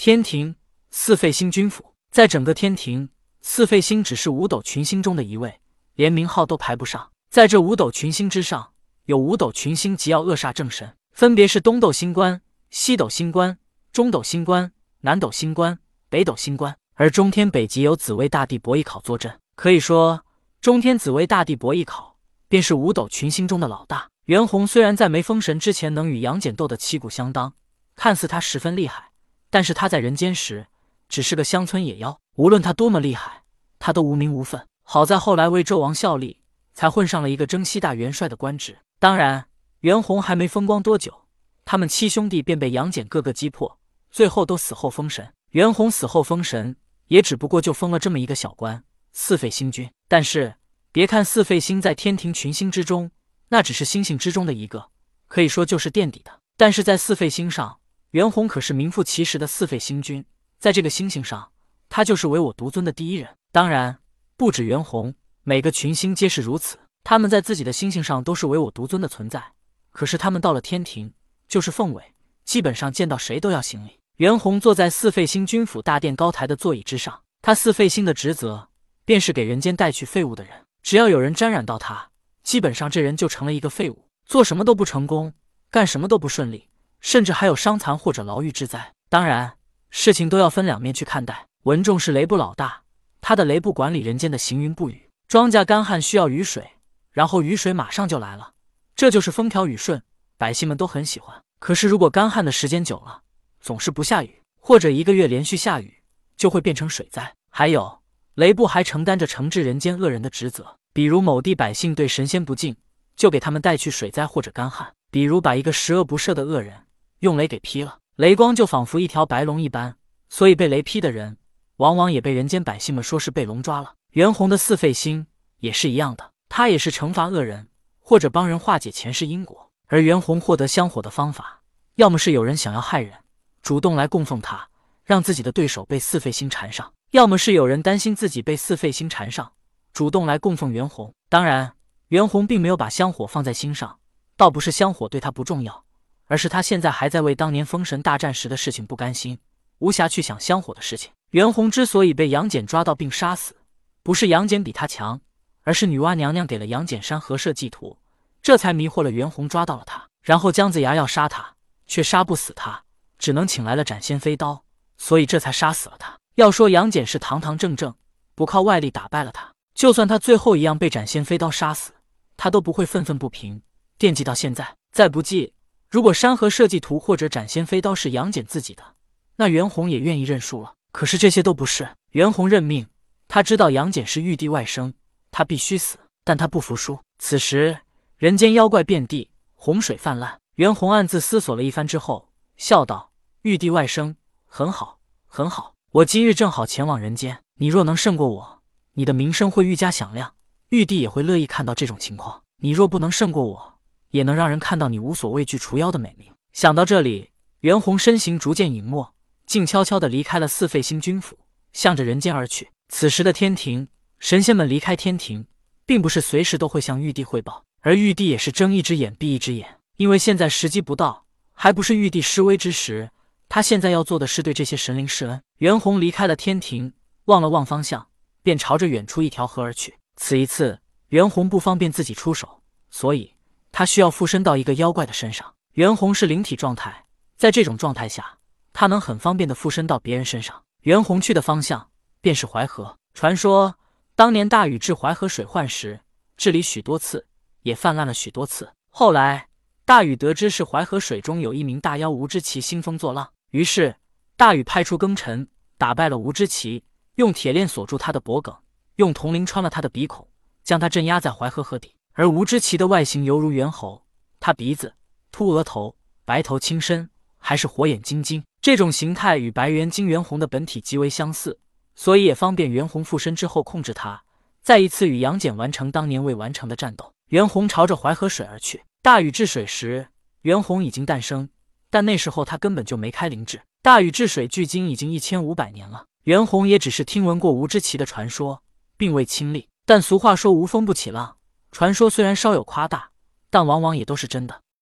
天庭四废星君府，在整个天庭，四废星只是五斗群星中的一位，连名号都排不上。在这五斗群星之上，有五斗群星极要扼煞正神，分别是东斗星官、西斗星官、中斗星官、南斗星官、北斗星官。而中天北极有紫薇大帝伯邑考坐镇，可以说中天紫薇大帝伯邑考便是五斗群星中的老大。袁弘虽然在没封神之前能与杨戬斗得旗鼓相当，看似他十分厉害。但是他在人间时只是个乡村野妖，无论他多么厉害，他都无名无分。好在后来为纣王效力，才混上了一个征西大元帅的官职。当然，袁弘还没风光多久，他们七兄弟便被杨戬各个击破，最后都死后封神。袁弘死后封神，也只不过就封了这么一个小官——四废星君。但是，别看四废星在天庭群星之中，那只是星星之中的一个，可以说就是垫底的。但是在四废星上，袁弘可是名副其实的四废星君，在这个星星上，他就是唯我独尊的第一人。当然，不止袁弘，每个群星皆是如此。他们在自己的星星上都是唯我独尊的存在。可是他们到了天庭，就是凤尾，基本上见到谁都要行礼。袁弘坐在四废星君府大殿高台的座椅之上，他四废星的职责便是给人间带去废物的人。只要有人沾染到他，基本上这人就成了一个废物，做什么都不成功，干什么都不顺利。甚至还有伤残或者牢狱之灾。当然，事情都要分两面去看待。文仲是雷部老大，他的雷部管理人间的行云布雨，庄稼干旱需要雨水，然后雨水马上就来了，这就是风调雨顺，百姓们都很喜欢。可是如果干旱的时间久了，总是不下雨，或者一个月连续下雨，就会变成水灾。还有，雷部还承担着惩治人间恶人的职责，比如某地百姓对神仙不敬，就给他们带去水灾或者干旱；比如把一个十恶不赦的恶人。用雷给劈了，雷光就仿佛一条白龙一般，所以被雷劈的人，往往也被人间百姓们说是被龙抓了。袁弘的四废星也是一样的，他也是惩罚恶人或者帮人化解前世因果。而袁弘获得香火的方法，要么是有人想要害人，主动来供奉他，让自己的对手被四废星缠上；要么是有人担心自己被四废星缠上，主动来供奉袁弘。当然，袁弘并没有把香火放在心上，倒不是香火对他不重要。而是他现在还在为当年封神大战时的事情不甘心，无暇去想香火的事情。袁弘之所以被杨戬抓到并杀死，不是杨戬比他强，而是女娲娘娘给了杨戬山河社稷图，这才迷惑了袁弘，抓到了他。然后姜子牙要杀他，却杀不死他，只能请来了斩仙飞刀，所以这才杀死了他。要说杨戬是堂堂正正，不靠外力打败了他，就算他最后一样被斩仙飞刀杀死，他都不会愤愤不平，惦记到现在。再不济。如果山河设计图或者斩仙飞刀是杨戬自己的，那袁弘也愿意认输了。可是这些都不是，袁弘认命。他知道杨戬是玉帝外甥，他必须死，但他不服输。此时人间妖怪遍地，洪水泛滥。袁弘暗自思索了一番之后，笑道：“玉帝外甥，很好，很好。我今日正好前往人间，你若能胜过我，你的名声会愈加响亮，玉帝也会乐意看到这种情况。你若不能胜过我，”也能让人看到你无所畏惧除妖的美名。想到这里，袁弘身形逐渐隐没，静悄悄地离开了四废星君府，向着人间而去。此时的天庭神仙们离开天庭，并不是随时都会向玉帝汇报，而玉帝也是睁一只眼闭一只眼，因为现在时机不到，还不是玉帝施威之时。他现在要做的是对这些神灵施恩。袁弘离开了天庭，望了望方向，便朝着远处一条河而去。此一次，袁弘不方便自己出手，所以。他需要附身到一个妖怪的身上。袁弘是灵体状态，在这种状态下，他能很方便的附身到别人身上。袁弘去的方向便是淮河。传说当年大禹治淮河水患时，治理许多次，也泛滥了许多次。后来大禹得知是淮河水中有一名大妖吴之奇兴风作浪，于是大禹派出庚辰打败了吴之奇，用铁链锁住他的脖颈，用铜铃穿了他的鼻孔，将他镇压在淮河河底。而吴之奇的外形犹如猿猴，他鼻子秃额头，白头青身，还是火眼金睛。这种形态与白猿金袁弘的本体极为相似，所以也方便袁弘附身之后控制他，再一次与杨戬完成当年未完成的战斗。袁弘朝着淮河水而去。大禹治水时，袁弘已经诞生，但那时候他根本就没开灵智。大禹治水距今已经一千五百年了，袁弘也只是听闻过吴之奇的传说，并未亲历。但俗话说无风不起浪。传说虽然稍有夸大，但往往也都是真的。